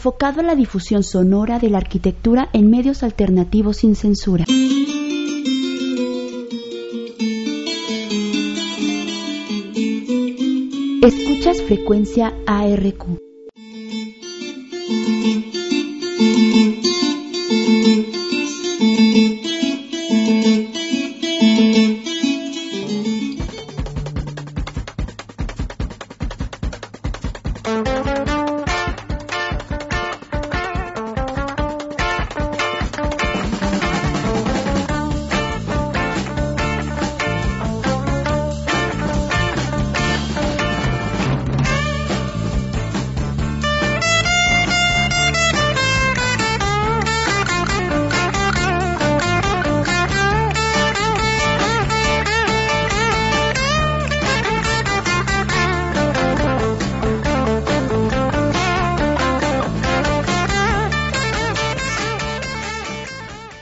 enfocado a la difusión sonora de la arquitectura en medios alternativos sin censura. Escuchas frecuencia ARQ.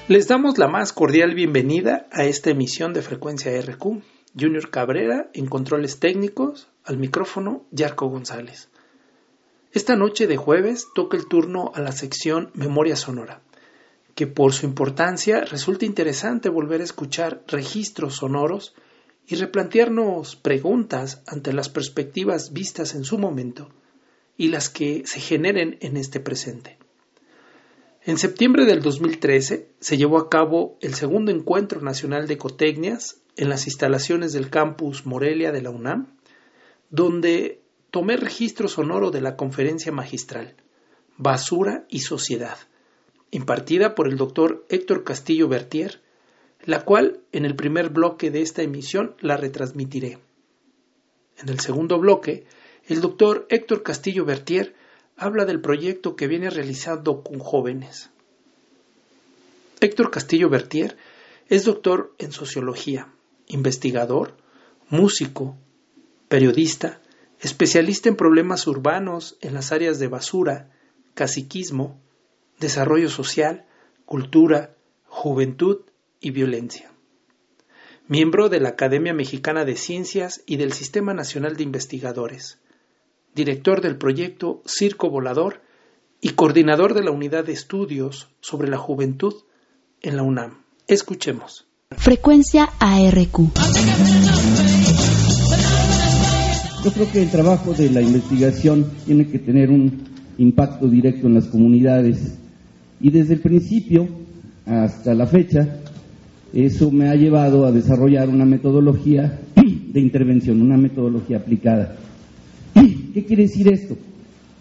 Les damos la más cordial bienvenida a esta emisión de Frecuencia RQ. Junior Cabrera en controles técnicos, al micrófono Yarco González. Esta noche de jueves toca el turno a la sección Memoria Sonora, que por su importancia resulta interesante volver a escuchar registros sonoros y replantearnos preguntas ante las perspectivas vistas en su momento y las que se generen en este presente. En septiembre del 2013 se llevó a cabo el segundo encuentro nacional de ecotecnias en las instalaciones del campus Morelia de la UNAM, donde tomé registro sonoro de la conferencia magistral Basura y Sociedad, impartida por el doctor Héctor Castillo Bertier, la cual en el primer bloque de esta emisión la retransmitiré. En el segundo bloque, el doctor Héctor Castillo Bertier habla del proyecto que viene realizando con jóvenes. Héctor Castillo Bertier es doctor en sociología, investigador, músico, periodista, especialista en problemas urbanos en las áreas de basura, caciquismo, desarrollo social, cultura, juventud y violencia. Miembro de la Academia Mexicana de Ciencias y del Sistema Nacional de Investigadores director del proyecto Circo Volador y coordinador de la unidad de estudios sobre la juventud en la UNAM. Escuchemos. Frecuencia ARQ. Yo creo que el trabajo de la investigación tiene que tener un impacto directo en las comunidades y desde el principio hasta la fecha eso me ha llevado a desarrollar una metodología de intervención, una metodología aplicada. ¿Qué quiere decir esto?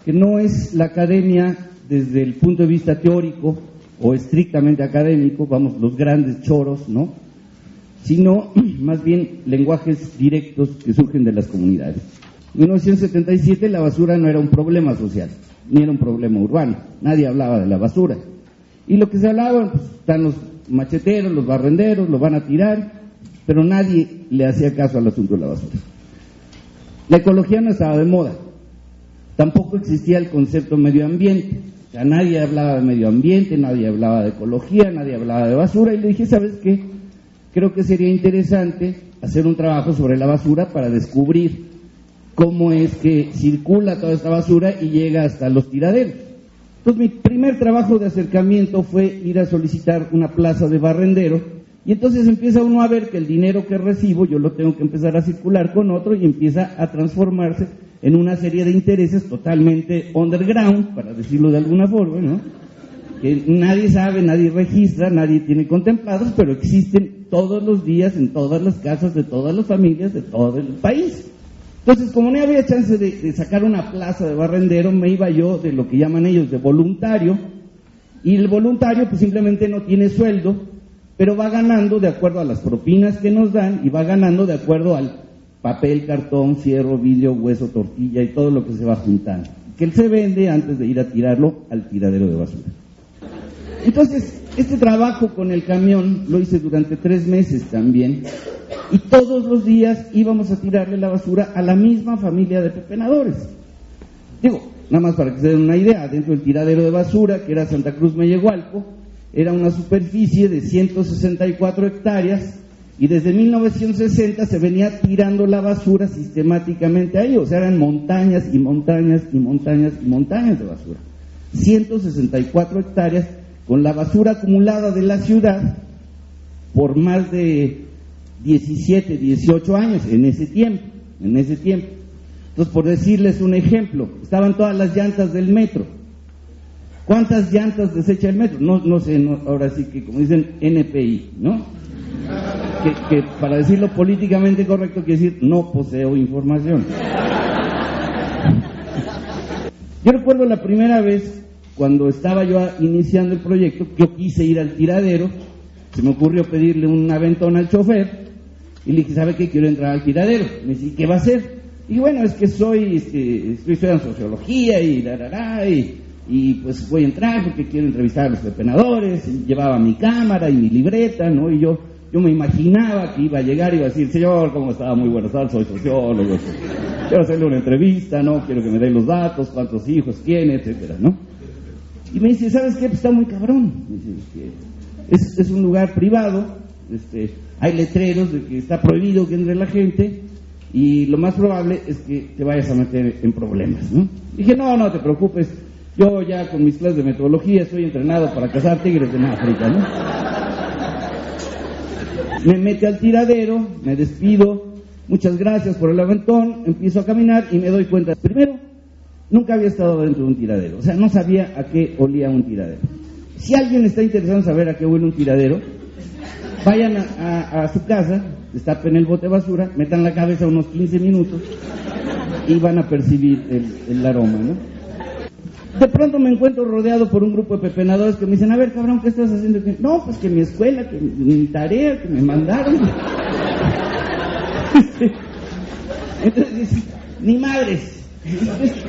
Que no es la academia desde el punto de vista teórico o estrictamente académico, vamos, los grandes choros, ¿no? Sino más bien lenguajes directos que surgen de las comunidades. En 1977 la basura no era un problema social, ni era un problema urbano, nadie hablaba de la basura. Y lo que se hablaba, pues, están los macheteros, los barrenderos, lo van a tirar, pero nadie le hacía caso al asunto de la basura. La ecología no estaba de moda. Tampoco existía el concepto medio ambiente. O sea, nadie hablaba de medio ambiente, nadie hablaba de ecología, nadie hablaba de basura. Y le dije, ¿sabes qué? Creo que sería interesante hacer un trabajo sobre la basura para descubrir cómo es que circula toda esta basura y llega hasta los tiraderos. Entonces mi primer trabajo de acercamiento fue ir a solicitar una plaza de barrendero y entonces empieza uno a ver que el dinero que recibo yo lo tengo que empezar a circular con otro y empieza a transformarse en una serie de intereses totalmente underground, para decirlo de alguna forma, ¿no? Que nadie sabe, nadie registra, nadie tiene contemplados, pero existen todos los días en todas las casas de todas las familias de todo el país. Entonces, como no había chance de, sacar una plaza de barrendero, me iba yo de lo que llaman ellos de voluntario, y el voluntario pues simplemente no tiene sueldo, pero va ganando de acuerdo a las propinas que nos dan y va ganando de acuerdo al papel, cartón, fierro, vidrio, hueso, tortilla y todo lo que se va juntando, que él se vende antes de ir a tirarlo al tiradero de basura. Entonces, este trabajo con el camión lo hice durante tres meses también y todos los días íbamos a tirarle la basura a la misma familia de pepenadores. Digo, nada más para que se den una idea, dentro del tiradero de basura, que era Santa Cruz Mellehualco, era una superficie de 164 hectáreas y desde 1960 se venía tirando la basura sistemáticamente ahí, o sea, eran montañas y montañas y montañas y montañas de basura. 164 hectáreas con la basura acumulada de la ciudad por más de 17, 18 años en ese tiempo, en ese tiempo. Entonces, por decirles un ejemplo, estaban todas las llantas del metro. ¿Cuántas llantas desecha el metro? No, no sé, ahora sí que como dicen NPI, ¿no? Que, para decirlo políticamente correcto quiere decir no poseo información. Yo recuerdo la primera vez cuando estaba yo iniciando el proyecto, yo quise ir al tiradero, se me ocurrió pedirle un aventón al chofer y le dije, ¿sabe qué? Quiero entrar al tiradero. Me dice, ¿qué va a hacer? Y bueno, es que soy, este, estoy estudiando sociología y la, y, y pues voy a entrar porque quiero entrevistar a los pepenadores, y llevaba mi cámara y mi libreta, ¿no? Y yo, yo me imaginaba que iba a llegar y iba a decir, señor, ¿cómo estaba? Muy buenas tardes, soy sociólogo, quiero hacerle una entrevista, ¿no? Quiero que me dé los datos, cuántos hijos tiene, etcétera, ¿no? Y me dice, ¿sabes qué? Pues está muy cabrón. es, es, un lugar privado, este, hay letreros de que está prohibido que entre la gente y lo más probable es que te vayas a meter en problemas, ¿no? Dije, no, no te preocupes, yo ya con mis clases de metodología estoy entrenado para cazar tigres en África, ¿no? Me mete al tiradero, me despido, muchas gracias por el aventón, empiezo a caminar y me doy cuenta, primero, Nunca había estado dentro de un tiradero, o sea, no sabía a qué olía un tiradero. Si alguien está interesado en saber a qué huele un tiradero, vayan a, su casa, destapen el bote de basura, metan la cabeza unos 15 minutos y van a percibir el, aroma, ¿no? De pronto me encuentro rodeado por un grupo de pepenadores que me dicen, a ver, cabrón, ¿qué estás haciendo? No, pues que mi escuela, que mi tarea, que me mandaron. Entonces, ni madres,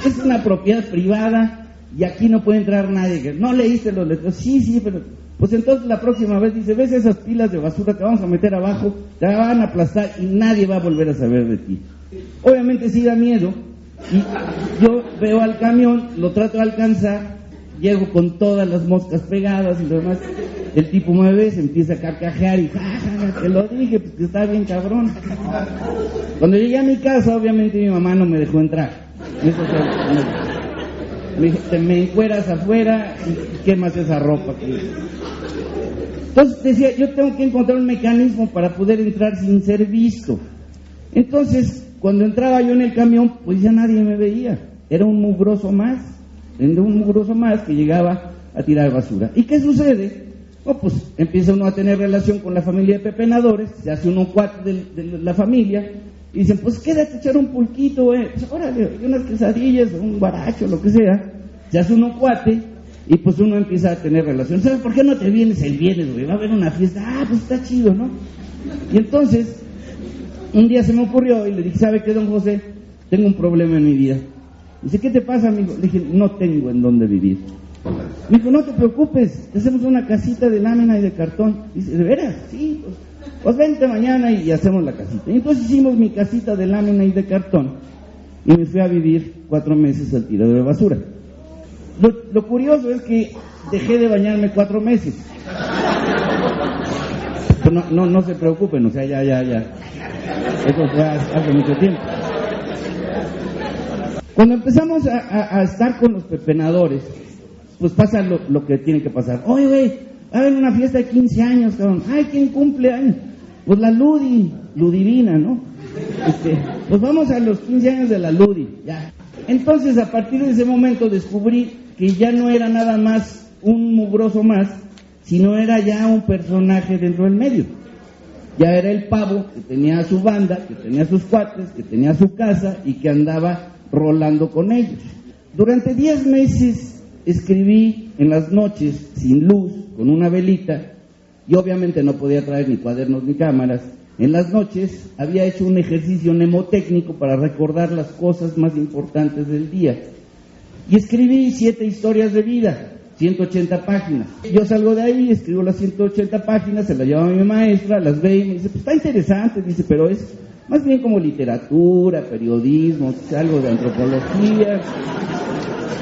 es, una propiedad privada y aquí no puede entrar nadie. No leíste los letreros. Sí, sí, pero pues entonces la próxima vez dice, ves esas pilas de basura que vamos a meter abajo, te van a aplastar y nadie va a volver a saber de ti. Obviamente sí da miedo y yo veo al camión, lo trato de alcanzar, llego con todas las moscas pegadas y lo demás. El tipo mueve, se empieza a carcajear y ja, te lo dije, pues que está bien cabrón. Cuando llegué a mi casa, obviamente mi mamá no me dejó entrar. Me, te me encueras afuera y quemas esa ropa. Entonces decía, yo tengo que encontrar un mecanismo para poder entrar sin ser visto. Entonces, cuando entraba yo en el camión, pues ya nadie me veía. Era un mugroso más, era un mugroso más que llegaba a tirar basura. ¿Y qué sucede? Oh, pues empieza uno a tener relación con la familia de pepenadores, se hace uno cuatro de, de la familia, y dicen, pues quédate echar un pulquito, eh. Pues, órale, unas quesadillas, un guaracho, lo que sea. Se hace uno cuate y pues uno empieza a tener relación. ¿Sabes por qué no te vienes el viernes, güey? Va a haber una fiesta. Ah, pues está chido, ¿no? Y entonces, un día se me ocurrió y le dije, ¿sabe qué, don José? Tengo un problema en mi vida. Dice, ¿qué te pasa, amigo? Le dije, no tengo en dónde vivir. Me dijo, no te preocupes, hacemos una casita de lámina y de cartón. Dice, ¿de veras? Sí, pues pues vente mañana y hacemos la casita. Y entonces hicimos mi casita de lámina y de cartón y me fui a vivir cuatro meses al tiradero de basura. Lo, curioso es que dejé de bañarme cuatro meses. No, no, no se preocupen, o sea, ya, ya, ya. Eso fue hace mucho tiempo. Cuando empezamos a, estar con los pepenadores, pues pasa lo, que tiene que pasar. Oye, güey, va a una fiesta de 15 años, cabrón. Ay, ¿quién cumple años? Pues la Ludi, Ludivina, ¿no? Este, pues vamos a los 15 años de la Ludi, ya. Entonces, a partir de ese momento descubrí que ya no era nada más un mugroso más, sino era ya un personaje dentro del medio. Ya era el pavo que tenía su banda, que tenía sus cuates, que tenía su casa y que andaba rolando con ellos. Durante 10 meses escribí en las noches, sin luz, con una velita, y obviamente no podía traer ni cuadernos ni cámaras. En las noches había hecho un ejercicio mnemotécnico para recordar las cosas más importantes del día. Y escribí siete historias de vida, 180 páginas. Yo salgo de ahí, escribo las 180 páginas, se las llevo a mi maestra, las ve y me dice, pues está interesante, dice, pero es más bien como literatura, periodismo, algo de antropología.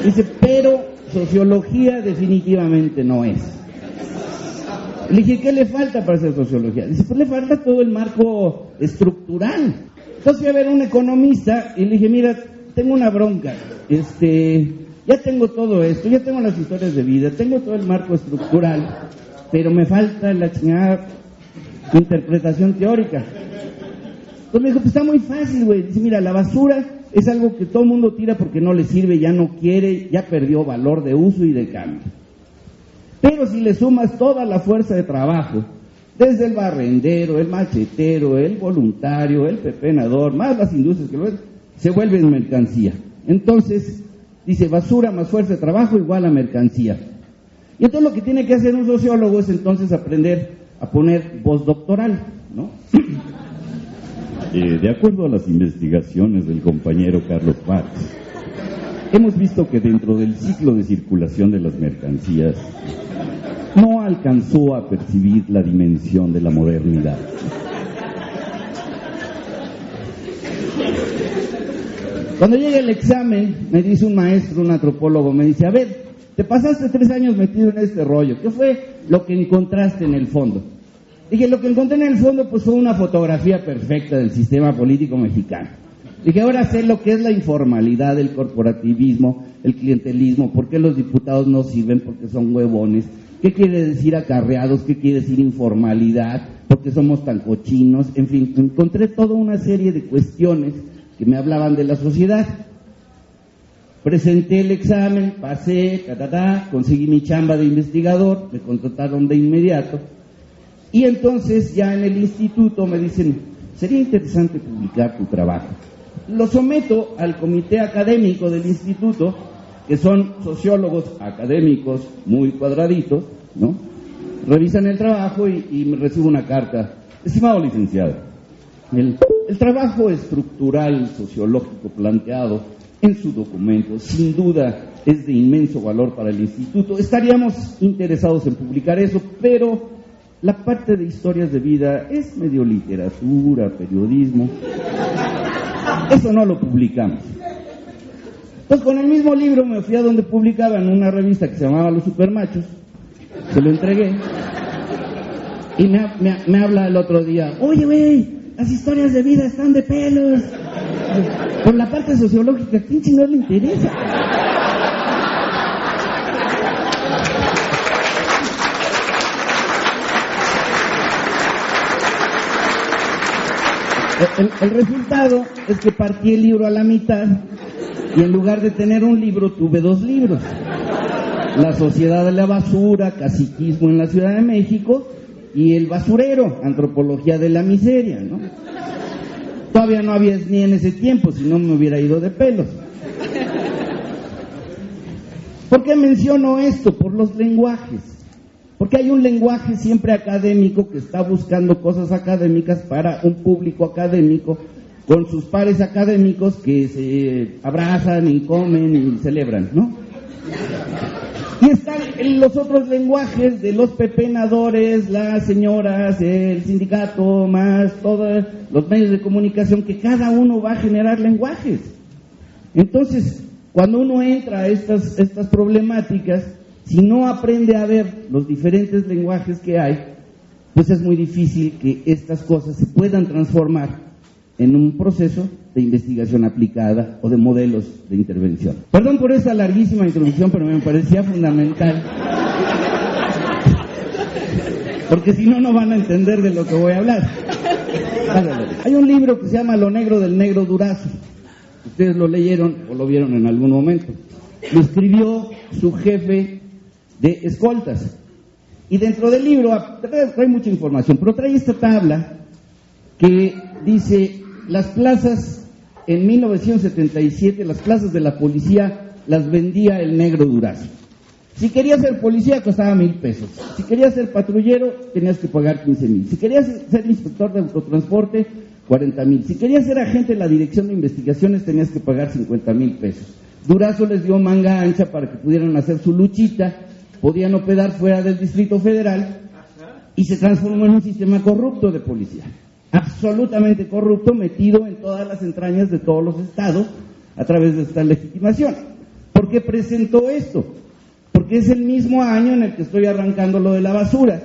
Dice, pero sociología definitivamente no es. Le dije, ¿qué le falta para hacer sociología? Dice, pues le falta todo el marco estructural. Entonces fui a ver a un economista y le dije, mira, tengo una bronca. Este, ya tengo todo esto, ya tengo las historias de vida, tengo todo el marco estructural, pero me falta la chingada interpretación teórica. Entonces me dijo, pues está muy fácil, güey. Dice, mira, la basura es algo que todo el mundo tira porque no le sirve, ya no quiere, ya perdió valor de uso y de cambio. Pero si le sumas toda la fuerza de trabajo, desde el barrendero, el machetero, el voluntario, el pepenador, más las industrias que lo ven, se vuelven mercancía. Entonces, dice, basura más fuerza de trabajo igual a mercancía. Y entonces lo que tiene que hacer un sociólogo es entonces aprender a poner voz doctoral, ¿no? Eh, de acuerdo a las investigaciones del compañero Carlos Marx, hemos visto que dentro del ciclo de circulación de las mercancías no alcanzó a percibir la dimensión de la modernidad. Cuando llega el examen, me dice un maestro, un antropólogo, me dice, a ver, te pasaste tres años metido en este rollo, ¿qué fue lo que encontraste en el fondo? Dije, lo que encontré en el fondo pues fue una fotografía perfecta del sistema político mexicano. Dije, ahora sé lo que es la informalidad, el corporativismo, el clientelismo, por qué los diputados no sirven porque son huevones, qué quiere decir acarreados, qué quiere decir informalidad, por qué somos tan cochinos, en fin, encontré toda una serie de cuestiones que me hablaban de la sociedad. Presenté el examen, pasé, ta, ta, conseguí mi chamba de investigador, me contrataron de inmediato y entonces ya en el instituto me dicen, sería interesante publicar tu trabajo. Lo someto al comité académico del instituto, que son sociólogos académicos muy cuadraditos, ¿no? Revisan el trabajo y, me recibo una carta. Estimado licenciado, el, trabajo estructural sociológico planteado en su documento sin duda es de inmenso valor para el instituto. Estaríamos interesados en publicar eso, pero la parte de historias de vida es medio literatura, periodismo. Eso no lo publicamos. Pues con el mismo libro me fui a donde publicaban una revista que se llamaba Los Supermachos, se lo entregué, y me, habla el otro día, oye, güey, las historias de vida están de pelos. Por la parte sociológica, ¿quién no le interesa? El, resultado es que partí el libro a la mitad y en lugar de tener un libro tuve dos libros. La Sociedad de la Basura, Caciquismo en la Ciudad de México y El Basurero, Antropología de la Miseria, ¿no? Todavía no había ni en ese tiempo, si no me hubiera ido de pelos. ¿Por qué menciono esto? Por los lenguajes. Porque hay un lenguaje siempre académico que está buscando cosas académicas para un público académico con sus pares académicos que se abrazan y comen y celebran, ¿no? Y están los otros lenguajes de los pepenadores, las señoras, el sindicato, más todos los medios de comunicación, que cada uno va a generar lenguajes. Entonces, cuando uno entra a estas, estas problemáticas, si no aprende a ver los diferentes lenguajes que hay, pues es muy difícil que estas cosas se puedan transformar en un proceso de investigación aplicada o de modelos de intervención. Perdón por esta larguísima introducción, pero me parecía fundamental. Porque si no, no van a entender de lo que voy a hablar. Hay un libro que se llama Lo negro del negro durazo. Ustedes lo leyeron o lo vieron en algún momento. Lo escribió su jefe de escoltas. Y dentro del libro trae mucha información, pero trae esta tabla que dice las plazas en 1977, las plazas de la policía las vendía el negro Durazo. Si querías ser policía costaba mil pesos. Si querías ser patrullero tenías que pagar 15 mil. Si querías ser inspector de autotransporte, 40 mil. Si querías ser agente de la dirección de investigaciones tenías que pagar 50 mil pesos. Durazo les dio manga ancha para que pudieran hacer su luchita podían operar fuera del Distrito Federal y se transformó en un sistema corrupto de policía. Absolutamente corrupto, metido en todas las entrañas de todos los estados a través de esta legitimación. ¿Por qué presentó esto? Porque es el mismo año en el que estoy arrancando lo de la basura.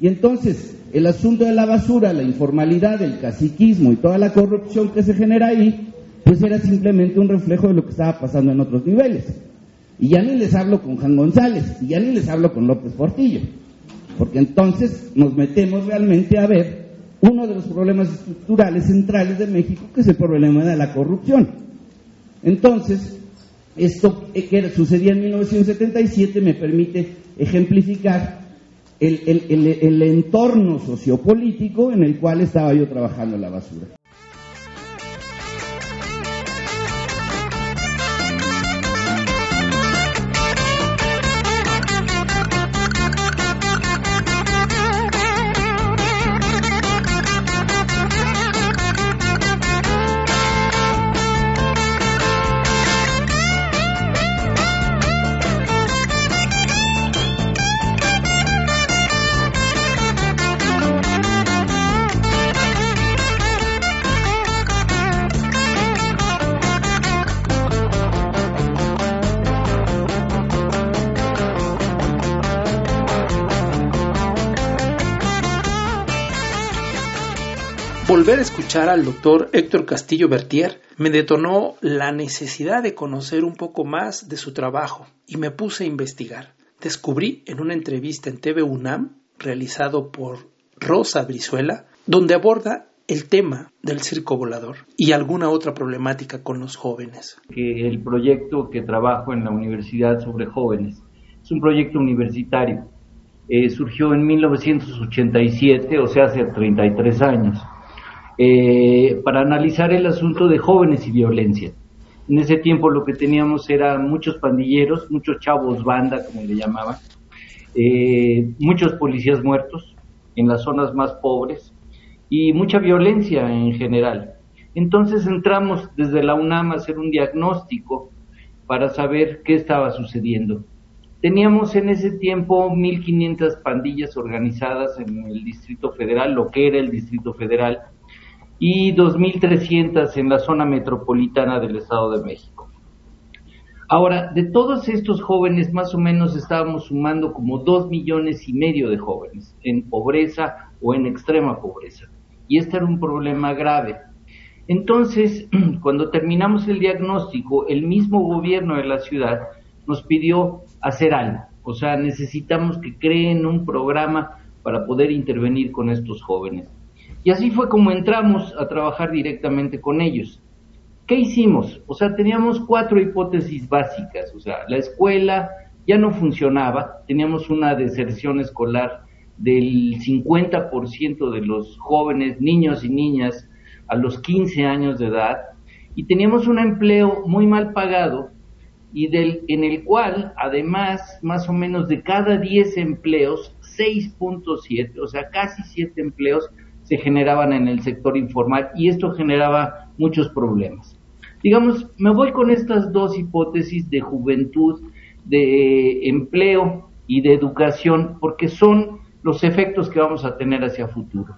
Y entonces, el asunto de la basura, la informalidad, el caciquismo y toda la corrupción que se genera ahí, pues era simplemente un reflejo de lo que estaba pasando en otros niveles. Y ya ni les hablo con Juan González, y ya ni les hablo con López Portillo, porque entonces nos metemos realmente a ver uno de los problemas estructurales centrales de México, que es el problema de la corrupción. Entonces, esto que sucedía en 1977 me permite ejemplificar el, el entorno sociopolítico en el cual estaba yo trabajando la basura. Escuchar al doctor Héctor Castillo Bertier me detonó la necesidad de conocer un poco más de su trabajo y me puse a investigar. Descubrí en una entrevista en TV UNAM realizado por Rosa Brizuela, donde aborda el tema del circo volador y alguna otra problemática con los jóvenes. Que el proyecto que trabajo en la Universidad sobre jóvenes es un proyecto universitario. Eh, surgió en 1987, o sea, hace 33 años eh, para analizar el asunto de jóvenes y violencia. En ese tiempo lo que teníamos era muchos pandilleros, muchos chavos banda, como le llamaban, eh, muchos policías muertos en las zonas más pobres y mucha violencia en general. Entonces entramos desde la UNAM a hacer un diagnóstico para saber qué estaba sucediendo. Teníamos en ese tiempo 1.500 pandillas organizadas en el Distrito Federal, lo que era el Distrito Federal, y 2.300 en la zona metropolitana del Estado de México. Ahora, de todos estos jóvenes, más o menos estábamos sumando como 2 millones y medio de jóvenes en pobreza o en extrema pobreza. Y este era un problema grave. Entonces, cuando terminamos el diagnóstico, el mismo gobierno de la ciudad nos pidió hacer algo. O sea, necesitamos que creen un programa para poder intervenir con estos jóvenes. Y así fue como entramos a trabajar directamente con ellos. ¿Qué hicimos? O sea, teníamos cuatro hipótesis básicas. O sea, la escuela ya no funcionaba, teníamos una deserción escolar del 50% de los jóvenes, niños y niñas a los 15 años de edad, y teníamos un empleo muy mal pagado y del, en el cual, además, más o menos de cada 10 empleos, 6.7, o sea, casi 7 empleos, se generaban en el sector informal y esto generaba muchos problemas. Digamos, me voy con estas dos hipótesis de juventud, de empleo y de educación, porque son los efectos que vamos a tener hacia futuro.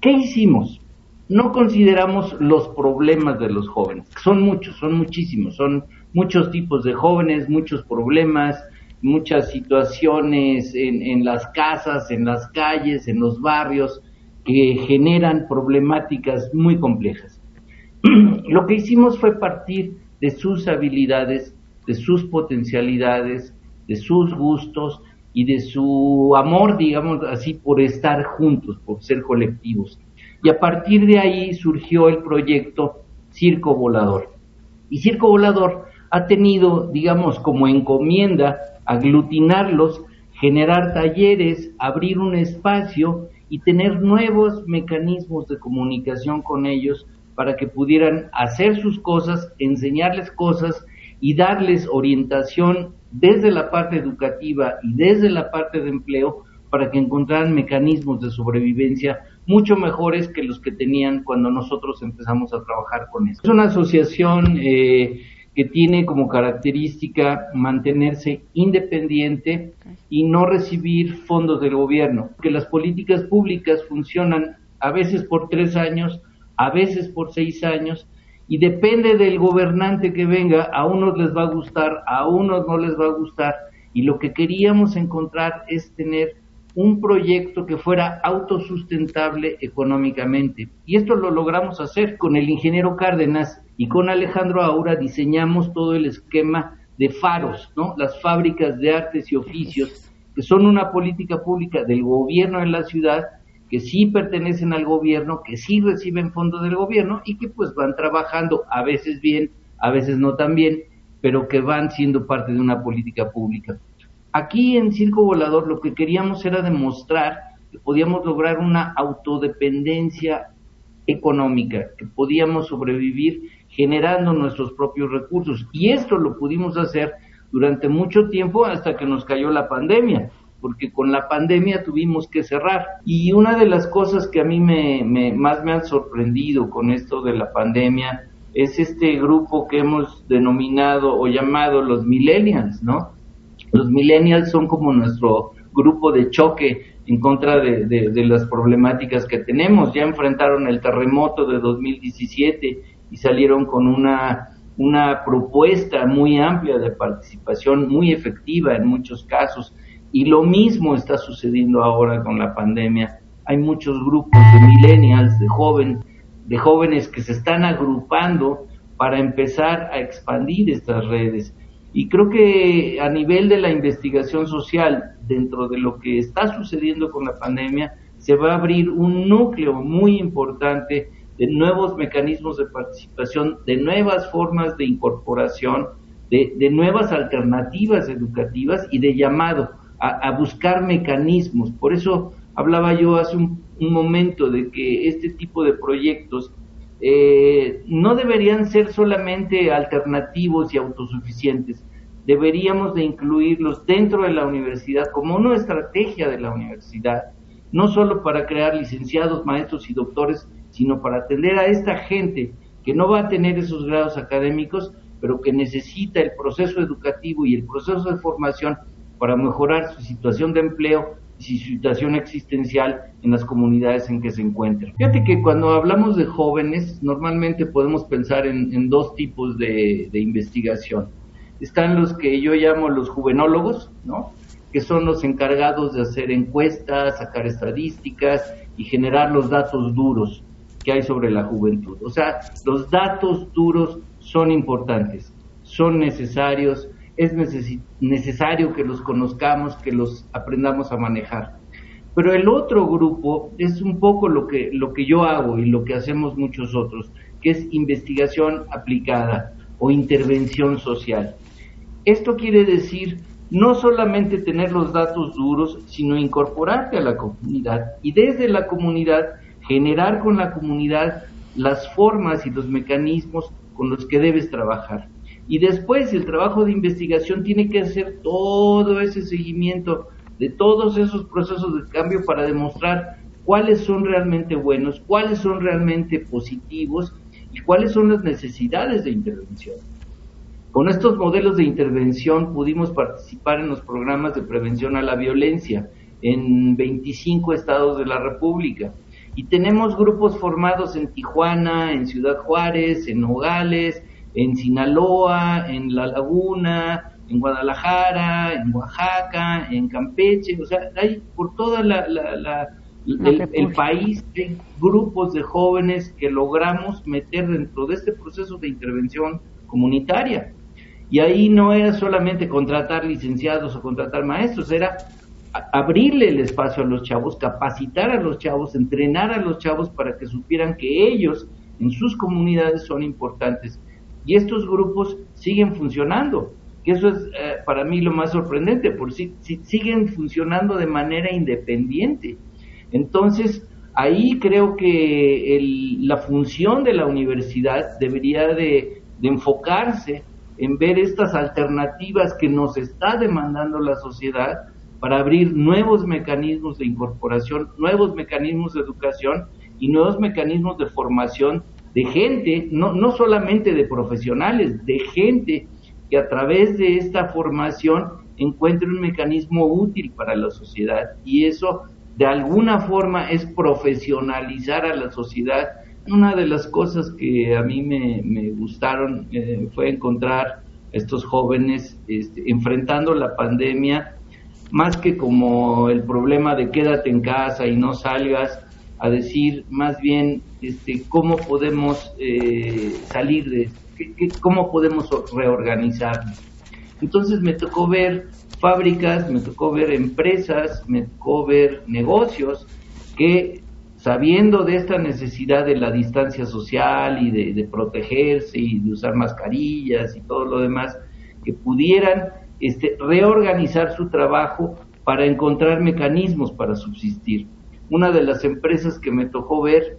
¿Qué hicimos? No consideramos los problemas de los jóvenes, son muchos, son muchísimos, son muchos tipos de jóvenes, muchos problemas, muchas situaciones en, en las casas, en las calles, en los barrios, que generan problemáticas muy complejas. Lo que hicimos fue partir de sus habilidades, de sus potencialidades, de sus gustos y de su amor, digamos así, por estar juntos, por ser colectivos. Y a partir de ahí surgió el proyecto Circo Volador. Y Circo Volador ha tenido, digamos, como encomienda aglutinarlos, generar talleres, abrir un espacio y tener nuevos mecanismos de comunicación con ellos para que pudieran hacer sus cosas, enseñarles cosas y darles orientación desde la parte educativa y desde la parte de empleo para que encontraran mecanismos de sobrevivencia mucho mejores que los que tenían cuando nosotros empezamos a trabajar con eso. Es una asociación eh, que tiene como característica mantenerse independiente y no recibir fondos del gobierno, que las políticas públicas funcionan a veces por tres años, a veces por seis años, y depende del gobernante que venga, a unos les va a gustar, a unos no les va a gustar, y lo que queríamos encontrar es tener un proyecto que fuera autosustentable económicamente. Y esto lo logramos hacer con el ingeniero Cárdenas y con Alejandro Aura diseñamos todo el esquema de faros, ¿no? Las fábricas de artes y oficios, que son una política pública del gobierno en la ciudad, que sí pertenecen al gobierno, que sí reciben fondos del gobierno y que pues van trabajando a veces bien, a veces no tan bien, pero que van siendo parte de una política pública. Aquí en Circo Volador lo que queríamos era demostrar que podíamos lograr una autodependencia económica, que podíamos sobrevivir generando nuestros propios recursos. Y esto lo pudimos hacer durante mucho tiempo hasta que nos cayó la pandemia, porque con la pandemia tuvimos que cerrar. Y una de las cosas que a mí me, más me han sorprendido con esto de la pandemia es este grupo que hemos denominado o llamado los millennials, ¿no? Los millennials son como nuestro grupo de choque en contra de, de, las problemáticas que tenemos. Ya enfrentaron el terremoto de 2017 y salieron con una, una propuesta muy amplia de participación, muy efectiva en muchos casos. Y lo mismo está sucediendo ahora con la pandemia. Hay muchos grupos de millennials, de, joven, de jóvenes que se están agrupando para empezar a expandir estas redes. Y creo que a nivel de la investigación social, dentro de lo que está sucediendo con la pandemia, se va a abrir un núcleo muy importante de nuevos mecanismos de participación, de nuevas formas de incorporación, de, nuevas alternativas educativas y de llamado a, buscar mecanismos. Por eso hablaba yo hace un, momento de que este tipo de proyectos eh, no deberían ser solamente alternativos y autosuficientes, deberíamos de incluirlos dentro de la universidad como una estrategia de la universidad, no solo para crear licenciados, maestros y doctores, sino para atender a esta gente que no va a tener esos grados académicos, pero que necesita el proceso educativo y el proceso de formación para mejorar su situación de empleo y su situación existencial en las comunidades en que se encuentran. Fíjate que cuando hablamos de jóvenes, normalmente podemos pensar en, dos tipos de, de investigación. Están los que yo llamo los juvenólogos, ¿no? que son los encargados de hacer encuestas, sacar estadísticas y generar los datos duros que hay sobre la juventud. O sea, los datos duros son importantes, son necesarios, es necesario que los conozcamos, que los aprendamos a manejar. Pero el otro grupo es un poco lo que, lo que yo hago y lo que hacemos muchos otros, que es investigación aplicada o intervención social. Esto quiere decir no solamente tener los datos duros, sino incorporarte a la comunidad y desde la comunidad generar con la comunidad las formas y los mecanismos con los que debes trabajar. Y después el trabajo de investigación tiene que hacer todo ese seguimiento de todos esos procesos de cambio para demostrar cuáles son realmente buenos, cuáles son realmente positivos y cuáles son las necesidades de intervención. Con estos modelos de intervención pudimos participar en los programas de prevención a la violencia en 25 estados de la República. Y tenemos grupos formados en Tijuana, en Ciudad Juárez, en Nogales, en Sinaloa, en La Laguna, en Guadalajara, en Oaxaca, en Campeche, o sea, hay por toda la, el, el, país hay grupos de jóvenes que logramos meter dentro de este proceso de intervención comunitaria. Y ahí no era solamente contratar licenciados o contratar maestros, era abrirle el espacio a los chavos, capacitar a los chavos, entrenar a los chavos para que supieran que ellos en sus comunidades son importantes. Y estos grupos siguen funcionando, que eso es eh, para mí lo más sorprendente, por si, siguen funcionando de manera independiente. Entonces, ahí creo que la función de la universidad debería de enfocarse en ver estas alternativas que nos está demandando la sociedad para abrir nuevos mecanismos de incorporación, nuevos mecanismos de educación y nuevos mecanismos de formación de gente, no, no solamente de profesionales, de gente que a través de esta formación encuentre un mecanismo útil para la sociedad. Y eso, de alguna forma, es profesionalizar a la sociedad una de las cosas que a mí me, gustaron eh, fue encontrar estos jóvenes este, enfrentando la pandemia, más que como el problema de quédate en casa y no salgas, a decir más bien este, cómo podemos eh, salir de, cómo podemos reorganizarnos. Entonces me tocó ver fábricas, me tocó ver empresas, me tocó ver negocios que sabiendo de esta necesidad de la distancia social y de, protegerse y de usar mascarillas y todo lo demás, que pudieran este, reorganizar su trabajo para encontrar mecanismos para subsistir. Una de las empresas que me tocó ver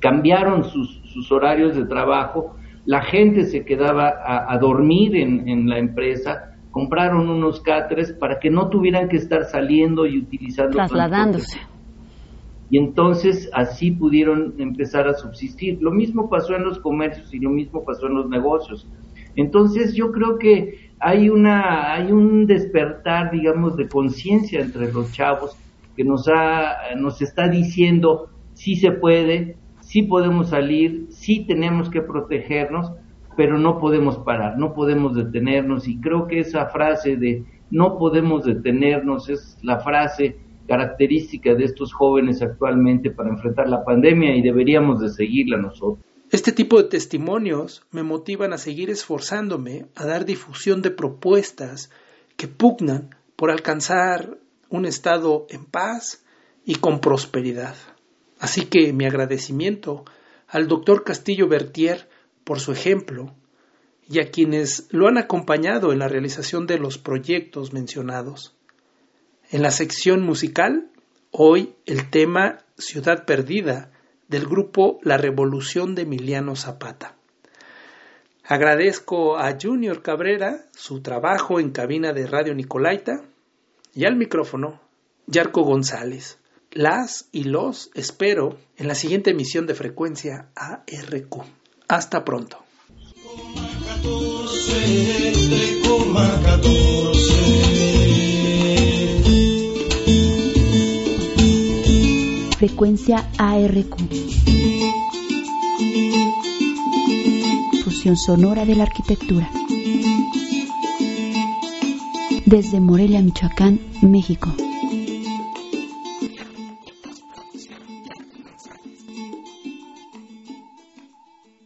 cambiaron sus, horarios de trabajo, la gente se quedaba a, dormir en, en, la empresa, compraron unos cáteres para que no tuvieran que estar saliendo y utilizando. Trasladándose. Y entonces así pudieron empezar a subsistir. Lo mismo pasó en los comercios y lo mismo pasó en los negocios. Entonces yo creo que hay una hay un despertar, digamos, de conciencia entre los chavos que nos ha nos está diciendo sí se puede, sí podemos salir, sí tenemos que protegernos, pero no podemos parar, no podemos detenernos y creo que esa frase de no podemos detenernos es la frase característica de estos jóvenes actualmente para enfrentar la pandemia y deberíamos de seguirla nosotros. Este tipo de testimonios me motivan a seguir esforzándome a dar difusión de propuestas que pugnan por alcanzar un estado en paz y con prosperidad. Así que mi agradecimiento al doctor Castillo Bertier por su ejemplo y a quienes lo han acompañado en la realización de los proyectos mencionados. En la sección musical, hoy el tema Ciudad Perdida del grupo La Revolución de Emiliano Zapata. Agradezco a Junior Cabrera su trabajo en cabina de Radio Nicolaita y al micrófono Yarco González. Las y los espero en la siguiente emisión de frecuencia ARQ. Hasta pronto. Frecuencia ARQ. Fusión sonora de la arquitectura. Desde Morelia, Michoacán, México.